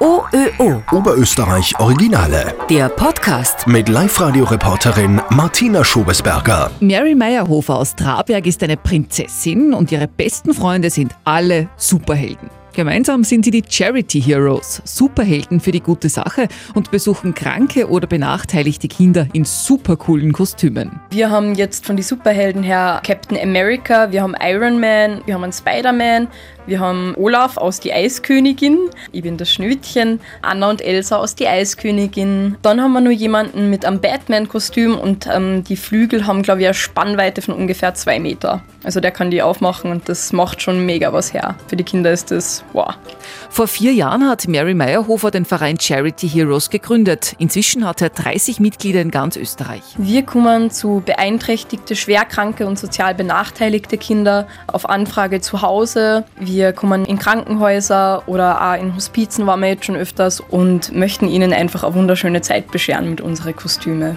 OÖO. Oberösterreich Originale. Der Podcast. Mit Live-Radio-Reporterin Martina Schobesberger. Mary Meyerhofer aus Traberg ist eine Prinzessin und ihre besten Freunde sind alle Superhelden. Gemeinsam sind sie die Charity Heroes, Superhelden für die gute Sache und besuchen kranke oder benachteiligte Kinder in supercoolen Kostümen. Wir haben jetzt von den Superhelden her Captain America, wir haben Iron Man, wir haben einen Spider-Man, wir haben Olaf aus Die Eiskönigin, ich bin das Schneewittchen, Anna und Elsa aus Die Eiskönigin. Dann haben wir nur jemanden mit einem Batman-Kostüm und ähm, die Flügel haben, glaube ich, eine Spannweite von ungefähr zwei Meter. Also der kann die aufmachen und das macht schon mega was her. Für die Kinder ist das wow. Vor vier Jahren hat Mary Meyerhofer den Verein Charity Heroes gegründet. Inzwischen hat er 30 Mitglieder in ganz Österreich. Wir kommen zu beeinträchtigte, schwerkranke und sozial benachteiligte Kinder auf Anfrage zu Hause. Wir kommen in Krankenhäuser oder auch in Hospizen waren wir jetzt schon öfters und möchten ihnen einfach eine wunderschöne Zeit bescheren mit unseren Kostüme.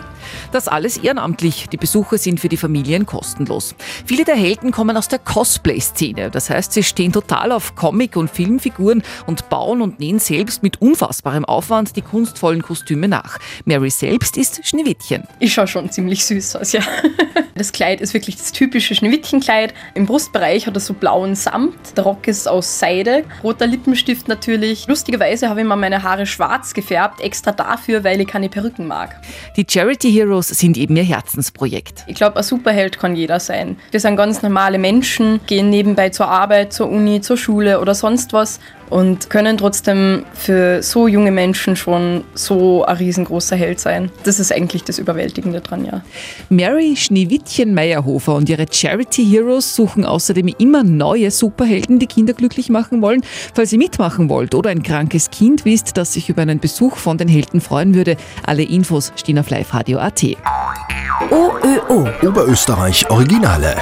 Das alles ehrenamtlich. Die Besuche sind für die Familien kostenlos. Viele der Helden kommen aus der Cosplay-Szene. Das heißt, sie stehen total auf Comic- und Filmfiguren und bauen und nähen selbst mit unfassbarem Aufwand die kunstvollen Kostüme nach. Mary selbst ist Schneewittchen. Ich schaue schon ziemlich süß aus, ja. Das Kleid ist wirklich das typische Schneewittchenkleid. Im Brustbereich hat er so blauen Samt. Der Rock ist aus Seide. Roter Lippenstift natürlich. Lustigerweise habe ich mal meine Haare schwarz gefärbt, extra dafür, weil ich keine Perücken mag. Die Charity Heroes sind eben ihr Herzensprojekt. Ich glaube, ein Superheld kann jeder sein. Wir sind ganz normale Menschen, gehen nebenbei zur Arbeit, zur Uni, zur Schule oder sonst was und können trotzdem für so junge Menschen schon so ein riesengroßer Held sein. Das ist eigentlich das Überwältigende dran, ja. Mary Schneewittchen Meyerhofer und ihre Charity Heroes suchen außerdem immer neue Superhelden, die Kinder glücklich machen wollen. Falls ihr mitmachen wollt oder ein krankes Kind wisst, das sich über einen Besuch von den Helden freuen würde, alle Infos stehen auf liveradio.at. OÖO. Oberösterreich Originale.